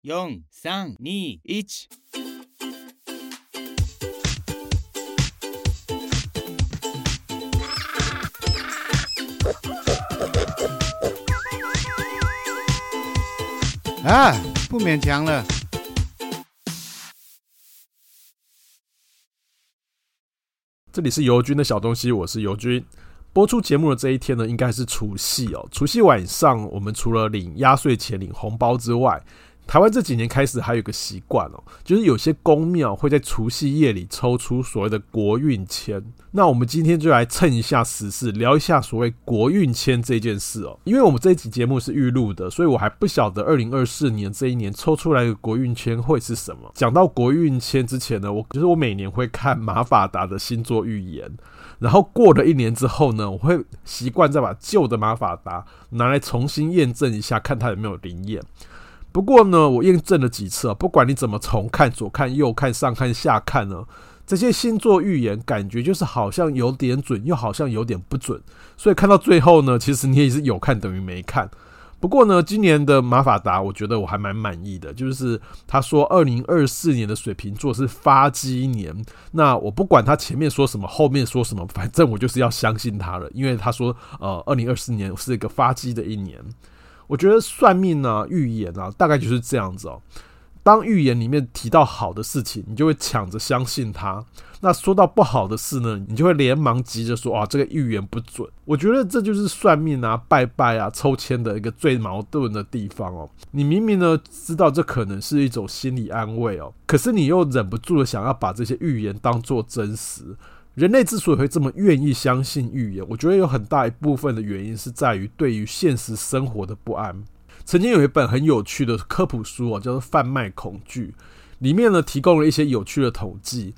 四、三、二、一。啊，不勉强了。这里是尤军的小东西，我是尤军。播出节目的这一天呢，应该是除夕哦。除夕晚上，我们除了领压岁钱、领红包之外，台湾这几年开始还有个习惯哦，就是有些宫庙会在除夕夜里抽出所谓的国运签。那我们今天就来蹭一下时事，聊一下所谓国运签这件事哦。因为我们这一集节目是预录的，所以我还不晓得二零二四年这一年抽出来的国运签会是什么。讲到国运签之前呢，我就是我每年会看马法达的星座预言，然后过了一年之后呢，我会习惯再把旧的马法达拿来重新验证一下，看它有没有灵验。不过呢，我验证了几次啊，不管你怎么从看、左看、右看、上看、下看呢，这些星座预言感觉就是好像有点准，又好像有点不准。所以看到最后呢，其实你也是有看等于没看。不过呢，今年的马法达，我觉得我还蛮满意的，就是他说二零二四年的水瓶座是发迹年。那我不管他前面说什么，后面说什么，反正我就是要相信他了，因为他说呃，二零二四年是一个发迹的一年。我觉得算命啊、预言啊，大概就是这样子哦。当预言里面提到好的事情，你就会抢着相信它；那说到不好的事呢，你就会连忙急着说啊，这个预言不准。我觉得这就是算命啊、拜拜啊、抽签的一个最矛盾的地方哦。你明明呢知道这可能是一种心理安慰哦，可是你又忍不住的想要把这些预言当作真实。人类之所以会这么愿意相信预言，我觉得有很大一部分的原因是在于对于现实生活的不安。曾经有一本很有趣的科普书啊，叫做《贩卖恐惧》，里面呢提供了一些有趣的统计。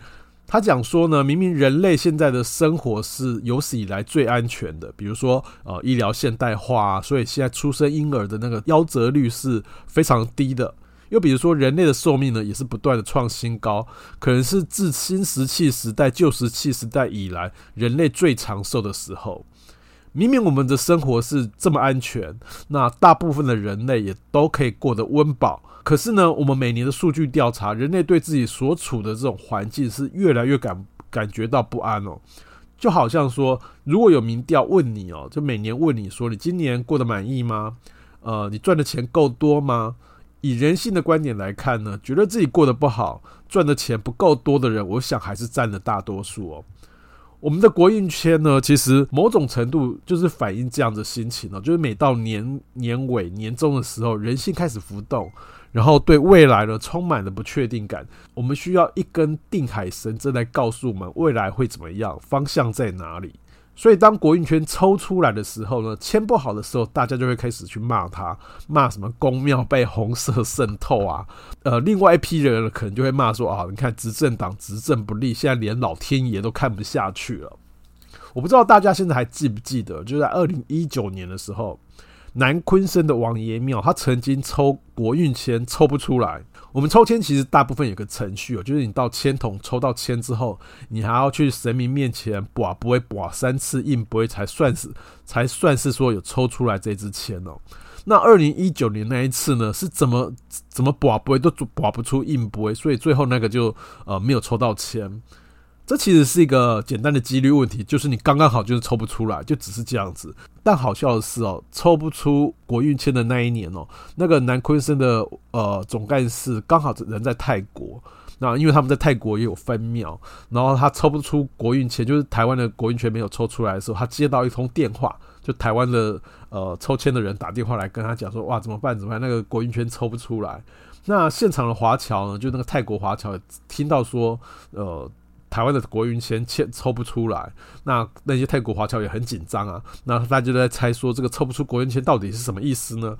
他讲说呢，明明人类现在的生活是有史以来最安全的，比如说呃医疗现代化，所以现在出生婴儿的那个夭折率是非常低的。又比如说，人类的寿命呢，也是不断的创新高，可能是自新石器时代、旧石器时代以来，人类最长寿的时候。明明我们的生活是这么安全，那大部分的人类也都可以过得温饱，可是呢，我们每年的数据调查，人类对自己所处的这种环境是越来越感感觉到不安哦。就好像说，如果有民调问你哦，就每年问你说，你今年过得满意吗？呃，你赚的钱够多吗？以人性的观点来看呢，觉得自己过得不好，赚的钱不够多的人，我想还是占了大多数哦。我们的国运圈呢，其实某种程度就是反映这样的心情哦，就是每到年年尾、年终的时候，人性开始浮动，然后对未来呢充满了不确定感。我们需要一根定海神针来告诉我们未来会怎么样，方向在哪里。所以，当国运圈抽出来的时候呢，签不好的时候，大家就会开始去骂他，骂什么公庙被红色渗透啊。呃，另外一批人，可能就会骂说啊，你看执政党执政不力，现在连老天爷都看不下去了。我不知道大家现在还记不记得，就在二零一九年的时候，南昆生的王爷庙，他曾经抽国运签抽不出来。我们抽签其实大部分有个程序哦，就是你到签筒抽到签之后，你还要去神明面前跋杯跋三次硬杯才算是才算是说有抽出来这支签哦。那二零一九年那一次呢，是怎么怎么跋杯都跋不出硬杯，所以最后那个就呃没有抽到签。这其实是一个简单的几率问题，就是你刚刚好就是抽不出来，就只是这样子。但好笑的是哦，抽不出国运签的那一年哦，那个南鲲鯓的呃总干事刚好人在泰国，那因为他们在泰国也有分庙，然后他抽不出国运签，就是台湾的国运签没有抽出来的时候，他接到一通电话，就台湾的呃抽签的人打电话来跟他讲说，哇怎么办怎么办？那个国运签抽不出来。那现场的华侨呢，就那个泰国华侨听到说呃。台湾的国运签签抽不出来，那那些泰国华侨也很紧张啊。那大家就在猜说，这个抽不出国运签到底是什么意思呢？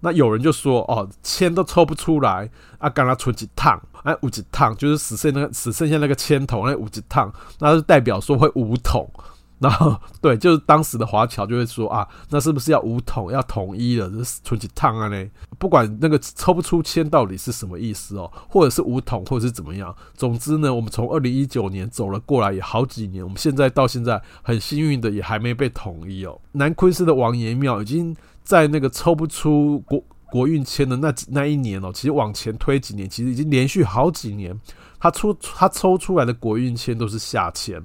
那有人就说哦，签都抽不出来啊，刚刚出几趟，哎，五几趟就是只剩那个只剩下那个签筒，那五几趟，那就代表说会五桶。然后对，就是当时的华侨就会说啊，那是不是要武统要统一了？就是出几趟啊嘞？不管那个抽不出签到底是什么意思哦，或者是武统，或者是怎么样，总之呢，我们从二零一九年走了过来也好几年，我们现在到现在很幸运的也还没被统一哦。南鲲鯓的王爷庙已经在那个抽不出国国运签的那那一年哦，其实往前推几年，其实已经连续好几年，他出他抽出来的国运签都是下签。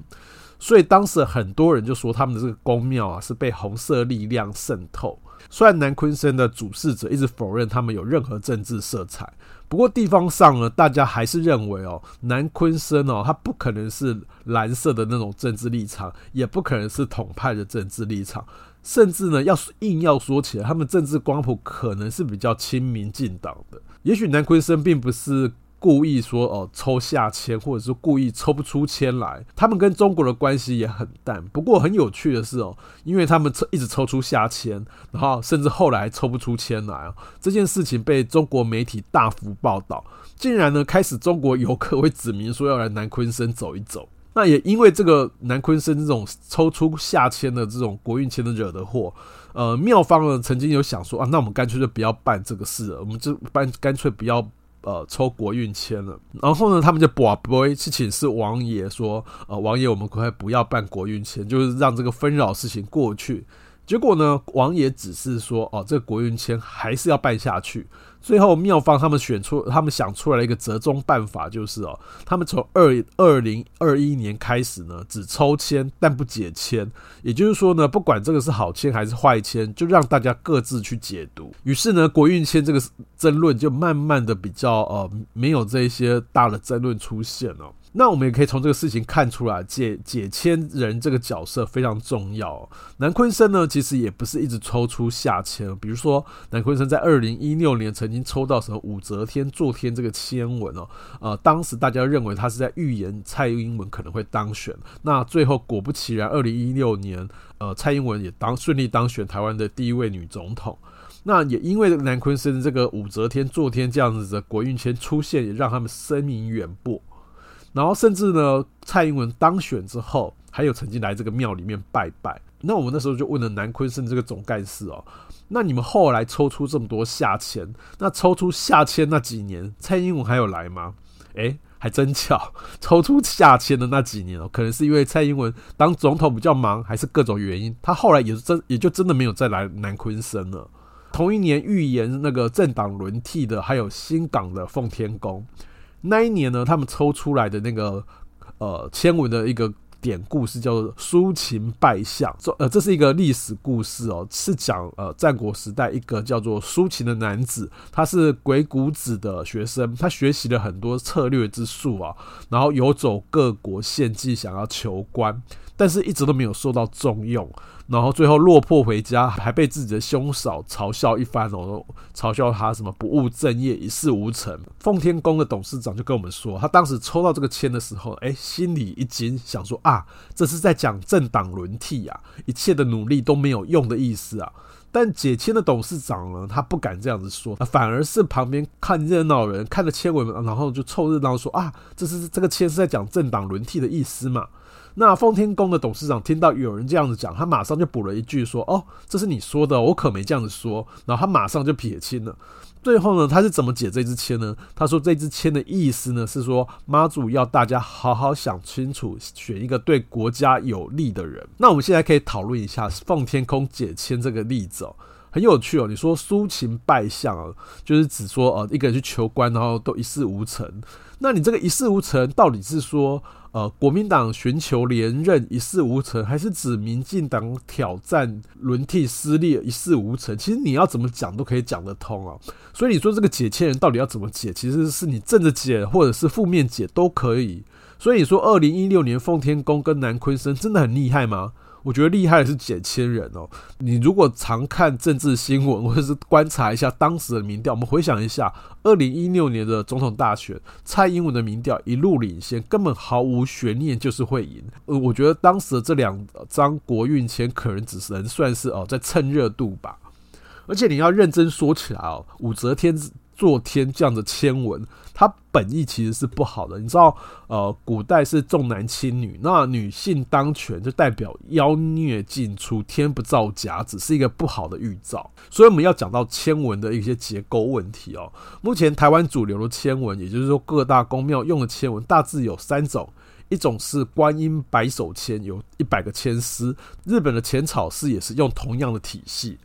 所以当时很多人就说他们的这个宫庙啊是被红色力量渗透。虽然南昆生的主事者一直否认他们有任何政治色彩，不过地方上呢，大家还是认为哦，南昆生哦，他不可能是蓝色的那种政治立场，也不可能是统派的政治立场，甚至呢，要硬要说起来，他们政治光谱可能是比较亲民进党的。也许南昆生并不是。故意说哦，抽下签，或者是故意抽不出签来，他们跟中国的关系也很淡。不过很有趣的是哦，因为他们抽一直抽出下签，然后甚至后来抽不出签来哦，这件事情被中国媒体大幅报道，竟然呢开始中国游客会指明说要来南鲲鯓走一走。那也因为这个南鲲鯓这种抽出下签的这种国运签的惹的祸，呃，妙方呢曾经有想说啊，那我们干脆就不要办这个事了，我们就办干脆不要。呃，抽国运签了，然后呢，他们就 boy 去请示王爷说，呃，王爷，我们可不可以不要办国运签，就是让这个纷扰事情过去。结果呢，王爷只是说，哦，这国运签还是要办下去。最后妙方他们选出，他们想出来了一个折中办法，就是哦，他们从二二零二一年开始呢，只抽签但不解签，也就是说呢，不管这个是好签还是坏签，就让大家各自去解读。于是呢，国运签这个争论就慢慢的比较呃，没有这些大的争论出现了。那我们也可以从这个事情看出来，解解签人这个角色非常重要。南鲲鯓呢，其实也不是一直抽出下签，比如说南鲲鯓在二零一六年曾经抽到什么武则天坐天这个签文哦，呃，当时大家认为他是在预言蔡英文可能会当选。那最后果不其然，二零一六年，呃，蔡英文也当顺利当选台湾的第一位女总统。那也因为南鲲鯓的这个武则天坐天这样子的国运签出现，也让他们声名远播。然后甚至呢，蔡英文当选之后，还有曾经来这个庙里面拜拜。那我们那时候就问了南鲲鯓这个总干事哦，那你们后来抽出这么多下签，那抽出下签那几年，蔡英文还有来吗？诶，还真巧，抽出下签的那几年哦，可能是因为蔡英文当总统比较忙，还是各种原因，他后来也真也就真的没有再来南鲲鯓了。同一年预言那个政党轮替的，还有新港的奉天宫。那一年呢，他们抽出来的那个呃签文的一个典故是叫做苏秦拜相，这呃这是一个历史故事哦，是讲呃战国时代一个叫做苏秦的男子，他是鬼谷子的学生，他学习了很多策略之术啊，然后游走各国献计，想要求官，但是一直都没有受到重用。然后最后落魄回家，还被自己的兄嫂嘲笑一番哦，嘲笑他什么不务正业、一事无成。奉天宫的董事长就跟我们说，他当时抽到这个签的时候，哎，心里一惊，想说啊，这是在讲政党轮替啊，一切的努力都没有用的意思啊。但解签的董事长呢，他不敢这样子说，反而是旁边看热闹人看着签文，然后就凑热闹说啊，这是这个签是在讲政党轮替的意思嘛。那奉天宫的董事长听到有人这样子讲，他马上就补了一句说：“哦，这是你说的，我可没这样子说。”然后他马上就撇清了。最后呢，他是怎么解这支签呢？他说这支签的意思呢是说妈祖要大家好好想清楚，选一个对国家有利的人。那我们现在可以讨论一下奉天空解签这个例子哦，很有趣哦。你说苏秦拜相啊，就是指说呃一个人去求官，然后都一事无成。那你这个一事无成，到底是说？呃，国民党寻求连任一事无成，还是指民进党挑战轮替失利一事无成？其实你要怎么讲都可以讲得通啊。所以你说这个解签人到底要怎么解？其实是你正着解或者是负面解都可以。所以你说二零一六年奉天宫跟南昆生真的很厉害吗？我觉得厉害的是解千人哦。你如果常看政治新闻，或者是观察一下当时的民调，我们回想一下二零一六年的总统大选，蔡英文的民调一路领先，根本毫无悬念，就是会赢。呃，我觉得当时的这两张国运签可能只能算是哦在蹭热度吧。而且你要认真说起来哦，武则天坐天这样的签文，它本意其实是不好的。你知道，呃，古代是重男轻女，那女性当权就代表妖孽尽出，天不造甲子，是一个不好的预兆。所以我们要讲到签文的一些结构问题哦。目前台湾主流的签文，也就是说各大宫庙用的签文，大致有三种，一种是观音百手签，有一百个签丝。日本的浅草寺也是用同样的体系。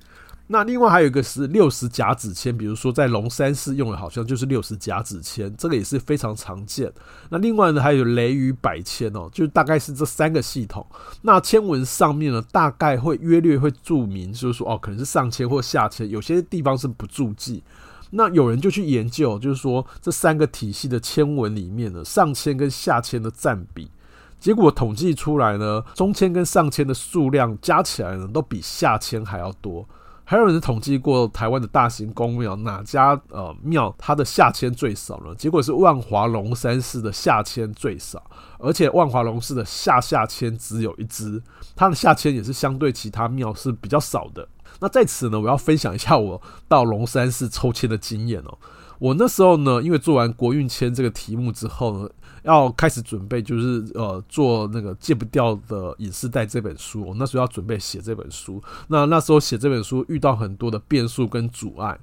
那另外还有一个是六十甲子签，比如说在龙山寺用的，好像就是六十甲子签，这个也是非常常见。那另外呢，还有雷雨百签哦，就大概是这三个系统。那签文上面呢，大概会约略会注明，就是说哦，可能是上签或下签，有些地方是不注记。那有人就去研究，就是说这三个体系的签文里面呢，上签跟下签的占比，结果统计出来呢，中签跟上签的数量加起来呢，都比下签还要多。还有人统计过台湾的大型公庙，哪家呃庙它的下签最少呢？结果是万华龙山寺的下签最少，而且万华龙寺的下下签只有一支，它的下签也是相对其他庙是比较少的。那在此呢，我要分享一下我到龙山寺抽签的经验哦。我那时候呢，因为做完国运签这个题目之后呢，要开始准备，就是呃做那个戒不掉的隐私带这本书。我那时候要准备写这本书，那那时候写这本书遇到很多的变数跟阻碍，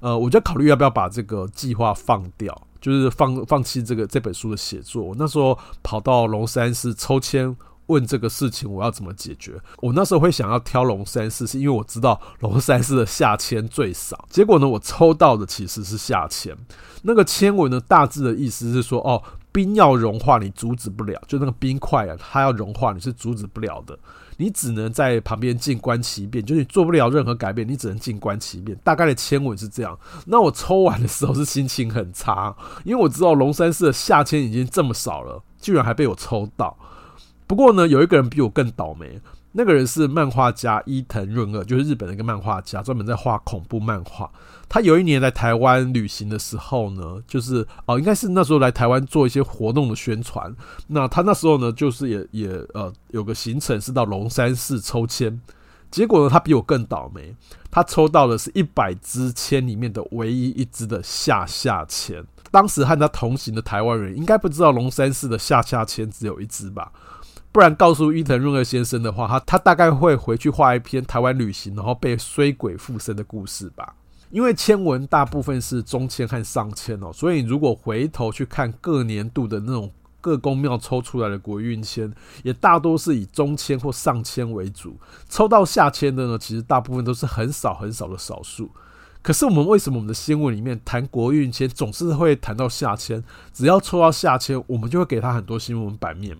呃，我就考虑要不要把这个计划放掉，就是放放弃这个这本书的写作。我那时候跑到龙山寺抽签。问这个事情我要怎么解决？我那时候会想要挑龙山寺，是因为我知道龙山寺的下签最少。结果呢，我抽到的其实是下签。那个签文呢，大致的意思是说，哦，冰要融化，你阻止不了，就那个冰块啊，它要融化，你是阻止不了的，你只能在旁边静观其变，就是你做不了任何改变，你只能静观其变。大概的签文是这样。那我抽完的时候是心情很差，因为我知道龙山寺的下签已经这么少了，居然还被我抽到。不过呢，有一个人比我更倒霉。那个人是漫画家伊藤润二，就是日本的一个漫画家，专门在画恐怖漫画。他有一年来台湾旅行的时候呢，就是哦，应该是那时候来台湾做一些活动的宣传。那他那时候呢，就是也也呃有个行程是到龙山寺抽签。结果呢，他比我更倒霉，他抽到的是一百支签里面的唯一一支的下下签。当时和他同行的台湾人应该不知道龙山寺的下下签只有一支吧。不然告诉伊藤润二先生的话，他他大概会回去画一篇台湾旅行，然后被衰鬼附身的故事吧。因为签文大部分是中签和上签哦，所以如果回头去看各年度的那种各宫庙抽出来的国运签，也大多是以中签或上签为主。抽到下签的呢，其实大部分都是很少很少的少数。可是我们为什么我们的新闻里面谈国运签总是会谈到下签？只要抽到下签，我们就会给他很多新闻版面。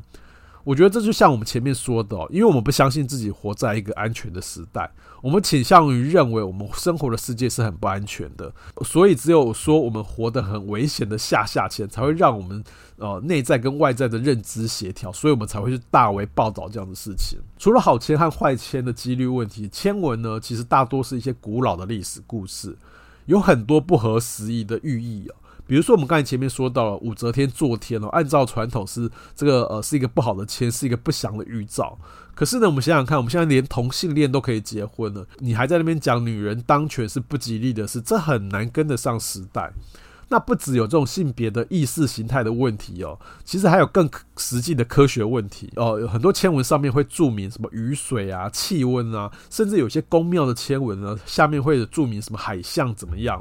我觉得这就像我们前面说的，因为我们不相信自己活在一个安全的时代，我们倾向于认为我们生活的世界是很不安全的，所以只有说我们活得很危险的下下签，才会让我们呃内在跟外在的认知协调，所以我们才会去大为报道这样的事情。除了好签和坏签的几率问题，签文呢，其实大多是一些古老的历史故事，有很多不合时宜的寓意哦。比如说，我们刚才前面说到了武则天坐天哦，按照传统是这个呃是一个不好的签，是一个不祥的预兆。可是呢，我们想想看，我们现在连同性恋都可以结婚了，你还在那边讲女人当权是不吉利的事，这很难跟得上时代。那不只有这种性别的意识形态的问题哦，其实还有更实际的科学问题哦。有很多签文上面会注明什么雨水啊、气温啊，甚至有些宫庙的签文呢，下面会注明什么海象怎么样。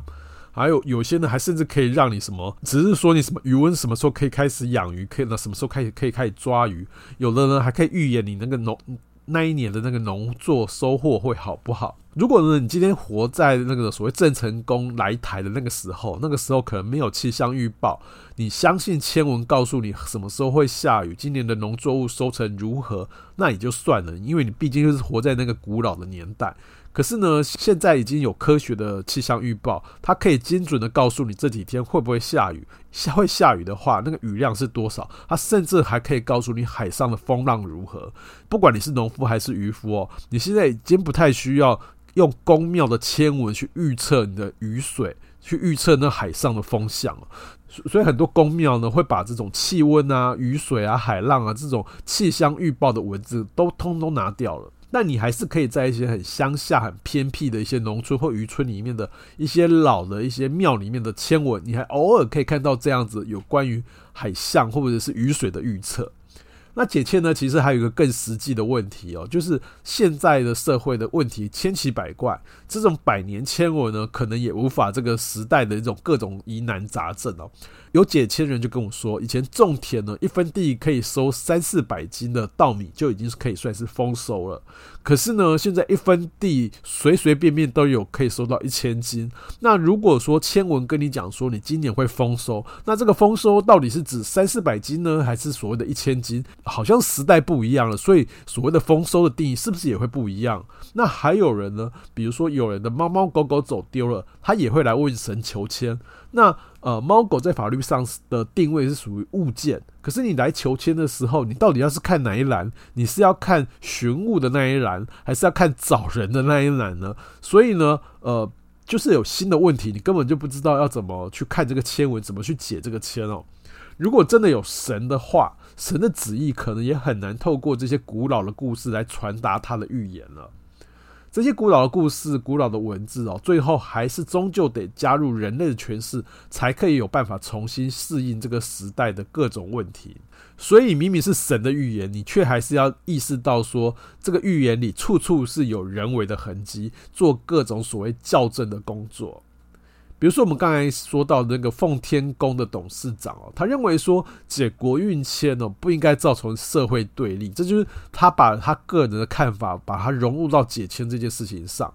还有有些呢，还甚至可以让你什么，只是说你什么余温什么时候可以开始养鱼，可以呢什么时候开始可以开始抓鱼。有的呢还可以预言你那个农那一年的那个农作收获会好不好。如果呢你今天活在那个所谓郑成功来台的那个时候，那个时候可能没有气象预报，你相信千文告诉你什么时候会下雨，今年的农作物收成如何，那也就算了，因为你毕竟就是活在那个古老的年代。可是呢，现在已经有科学的气象预报，它可以精准的告诉你这几天会不会下雨，下会下雨的话，那个雨量是多少？它甚至还可以告诉你海上的风浪如何。不管你是农夫还是渔夫哦，你现在已经不太需要用宫庙的签文去预测你的雨水，去预测那海上的风向了。所以很多宫庙呢，会把这种气温啊、雨水啊、海浪啊这种气象预报的文字都通通拿掉了。但你还是可以在一些很乡下、很偏僻的一些农村或渔村里面的一些老的一些庙里面的签文，你还偶尔可以看到这样子有关于海象或者是雨水的预测。那解签呢，其实还有一个更实际的问题哦，就是现在的社会的问题千奇百怪，这种百年签文呢，可能也无法这个时代的一种各种疑难杂症哦。有解签人就跟我说，以前种田呢，一分地可以收三四百斤的稻米，就已经是可以算是丰收了。可是呢，现在一分地随随便便都有可以收到一千斤。那如果说签文跟你讲说你今年会丰收，那这个丰收到底是指三四百斤呢，还是所谓的一千斤？好像时代不一样了，所以所谓的丰收的定义是不是也会不一样？那还有人呢，比如说有人的猫猫狗狗走丢了，他也会来问神求签。那呃，猫狗在法律上的定位是属于物件，可是你来求签的时候，你到底要是看哪一栏？你是要看寻物的那一栏，还是要看找人的那一栏呢？所以呢，呃，就是有新的问题，你根本就不知道要怎么去看这个签文，怎么去解这个签哦。如果真的有神的话，神的旨意可能也很难透过这些古老的故事来传达他的预言了。这些古老的故事、古老的文字哦，最后还是终究得加入人类的诠释，才可以有办法重新适应这个时代的各种问题。所以，明明是神的预言，你却还是要意识到说，这个预言里处处是有人为的痕迹，做各种所谓校正的工作。比如说，我们刚才说到那个奉天宫的董事长哦，他认为说解国运签哦不应该造成社会对立，这就是他把他个人的看法把它融入到解签这件事情上。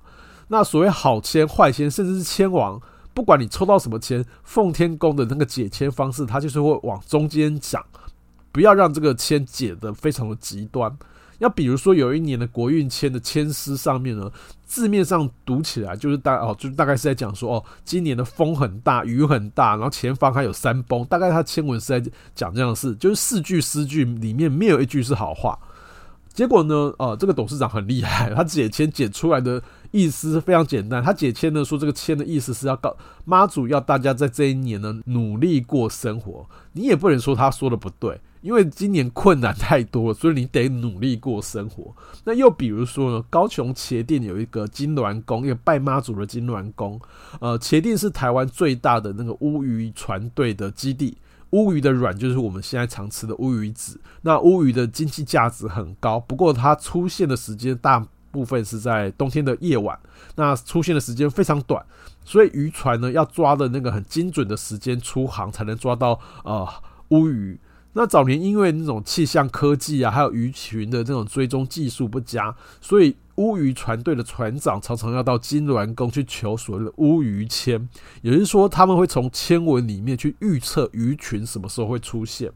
那所谓好签、坏签，甚至是签王，不管你抽到什么签，奉天宫的那个解签方式，他就是会往中间讲，不要让这个签解得非常的极端。要比如说有一年的国运签的签诗上面呢，字面上读起来就是大哦，就大概是在讲说哦，今年的风很大，雨很大，然后前方还有山崩，大概他签文是在讲这样的事，就是四句诗句里面没有一句是好话。结果呢，呃，这个董事长很厉害，他解签解出来的意思是非常简单，他解签呢说这个签的意思是要告妈祖要大家在这一年呢努力过生活，你也不能说他说的不对。因为今年困难太多了，所以你得努力过生活。那又比如说呢，高雄茄萣有一个金銮宫，一个拜妈祖的金銮宫。呃，茄萣是台湾最大的那个乌鱼船队的基地。乌鱼的卵就是我们现在常吃的乌鱼子。那乌鱼的经济价值很高，不过它出现的时间大部分是在冬天的夜晚，那出现的时间非常短，所以渔船呢要抓的那个很精准的时间出航，才能抓到呃乌鱼。那早年因为那种气象科技啊，还有鱼群的这种追踪技术不佳，所以乌鱼船队的船长常常要到金銮宫去求所谓的乌鱼签，也就是说他们会从签文里面去预测鱼群什么时候会出现。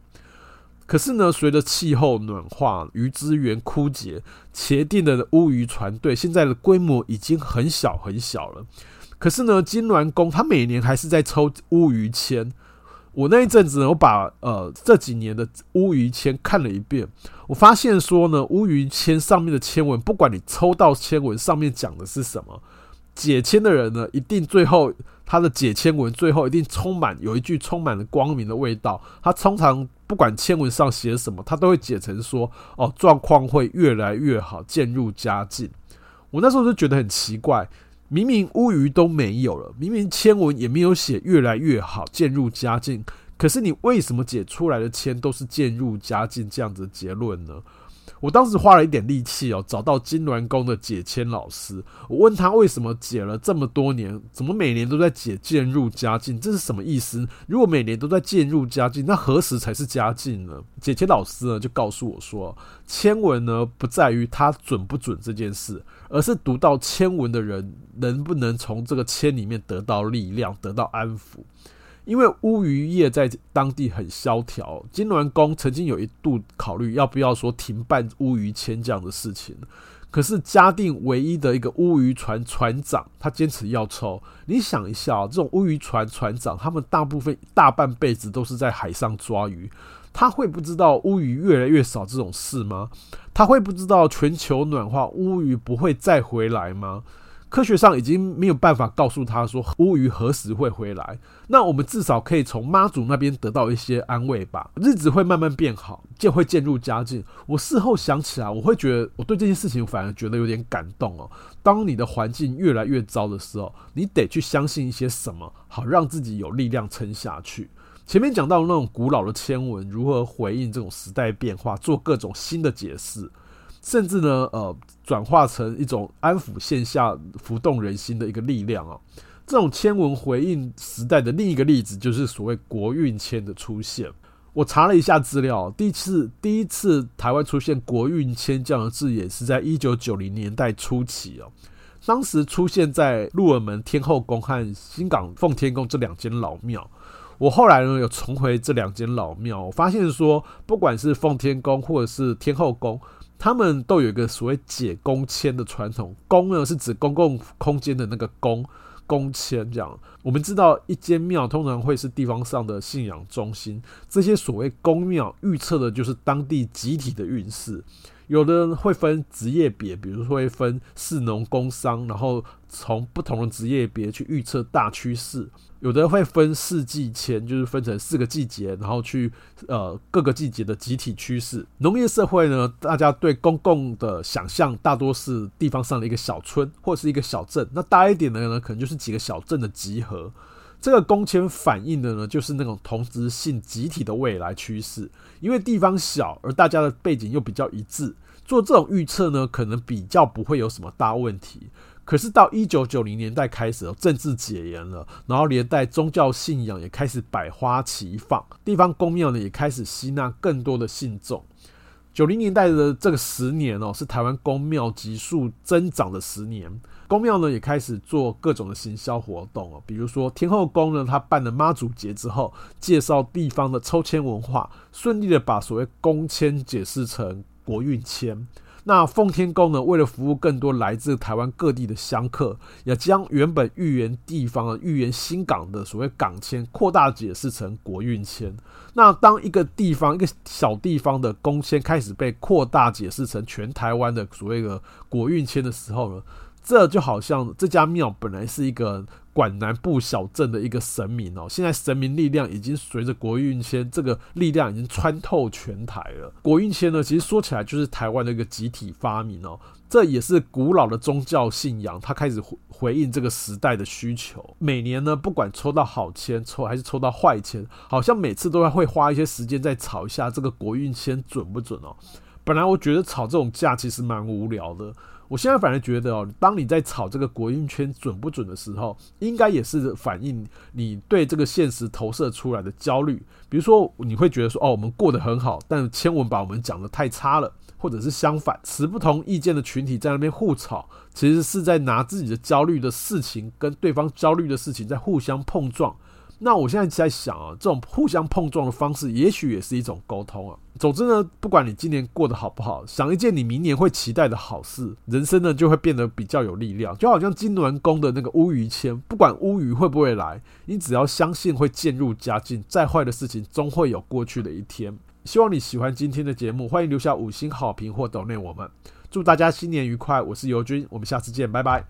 可是呢，随着气候暖化，鱼资源枯竭，茄定的乌鱼船队现在的规模已经很小很小了。可是呢，金銮宫他每年还是在抽乌鱼签。我那一阵子，我把呃这几年的乌鱼签看了一遍，我发现说呢，乌鱼签上面的签文，不管你抽到签文上面讲的是什么，解签的人呢，一定最后他的解签文最后一定充满有一句充满了光明的味道。他通常不管签文上写什么，他都会解成说哦，状况会越来越好，渐入佳境。我那时候就觉得很奇怪。明明乌鱼都没有了，明明签文也没有写越来越好，渐入佳境，可是你为什么解出来的签都是渐入佳境这样子的结论呢？我当时花了一点力气哦，找到金銮宫的解签老师，我问他为什么解了这么多年，怎么每年都在解渐入佳境？这是什么意思？如果每年都在渐入佳境，那何时才是佳境呢？解签老师呢就告诉我说，签文呢不在于它准不准这件事，而是读到签文的人能不能从这个签里面得到力量，得到安抚。因为乌鱼业在当地很萧条，金銮宫曾经有一度考虑要不要说停办乌鱼签这样的事情，可是嘉定唯一的一个乌鱼船船长，他坚持要抽。你想一下，这种乌鱼船船长，他们大部分大半辈子都是在海上抓鱼，他会不知道乌鱼越来越少这种事吗？他会不知道全球暖化乌鱼不会再回来吗？科学上已经没有办法告诉他说乌鱼何时会回来。那我们至少可以从妈祖那边得到一些安慰吧。日子会慢慢变好，就会渐入佳境。我事后想起来，我会觉得我对这件事情反而觉得有点感动哦。当你的环境越来越糟的时候，你得去相信一些什么，好让自己有力量撑下去。前面讲到那种古老的签文如何回应这种时代变化，做各种新的解释，甚至呢，呃，转化成一种安抚线下浮动人心的一个力量啊。这种签文回应时代的另一个例子，就是所谓国运签的出现。我查了一下资料，第一次第一次台湾出现国运签这样的字眼是在一九九零年代初期哦，当时出现在鹿耳门天后宫和新港奉天宫这两间老庙。我后来呢有重回这两间老庙，我发现说，不管是奉天宫或者是天后宫，他们都有一个所谓解公签的传统。公呢是指公共空间的那个公，公签这样。我们知道一间庙通常会是地方上的信仰中心，这些所谓公庙预测的就是当地集体的运势。有的人会分职业别，比如说会分士农工商，然后从不同的职业别去预测大趋势。有的会分四季前，就是分成四个季节，然后去呃各个季节的集体趋势。农业社会呢，大家对公共的想象大多是地方上的一个小村或是一个小镇，那大一点的呢，可能就是几个小镇的集合。这个公签反映的呢，就是那种同质性集体的未来趋势。因为地方小，而大家的背景又比较一致，做这种预测呢，可能比较不会有什么大问题。可是到一九九零年代开始，政治解严了，然后连带宗教信仰也开始百花齐放，地方公庙呢也开始吸纳更多的信众。九零年代的这个十年哦，是台湾宫庙急速增长的十年，宫庙呢也开始做各种的行销活动哦，比如说天后宫呢，他办了妈祖节之后，介绍地方的抽签文化，顺利的把所谓公签解释成国运签。那奉天宫呢，为了服务更多来自台湾各地的香客，也将原本预言地方的预言新港的所谓港签扩大解释成国运签。那当一个地方一个小地方的公签开始被扩大解释成全台湾的所谓的国运签的时候呢，这就好像这家庙本来是一个管南部小镇的一个神明哦，现在神明力量已经随着国运签这个力量已经穿透全台了。国运签呢，其实说起来就是台湾的一个集体发明哦，这也是古老的宗教信仰，它开始回回应这个时代的需求。每年呢，不管抽到好签抽还是抽到坏签，好像每次都要会花一些时间再炒一下这个国运签准不准哦。本来我觉得炒这种架其实蛮无聊的。我现在反而觉得哦，当你在炒这个国运圈准不准的时候，应该也是反映你对这个现实投射出来的焦虑。比如说，你会觉得说，哦，我们过得很好，但千文把我们讲得太差了，或者是相反，持不同意见的群体在那边互吵，其实是在拿自己的焦虑的事情跟对方焦虑的事情在互相碰撞。那我现在在想啊，这种互相碰撞的方式，也许也是一种沟通啊。总之呢，不管你今年过得好不好，想一件你明年会期待的好事，人生呢就会变得比较有力量。就好像金銮宫的那个乌鱼签，不管乌鱼会不会来，你只要相信会渐入佳境，再坏的事情终会有过去的一天。希望你喜欢今天的节目，欢迎留下五星好评或抖内我们。祝大家新年愉快，我是尤军，我们下次见，拜拜。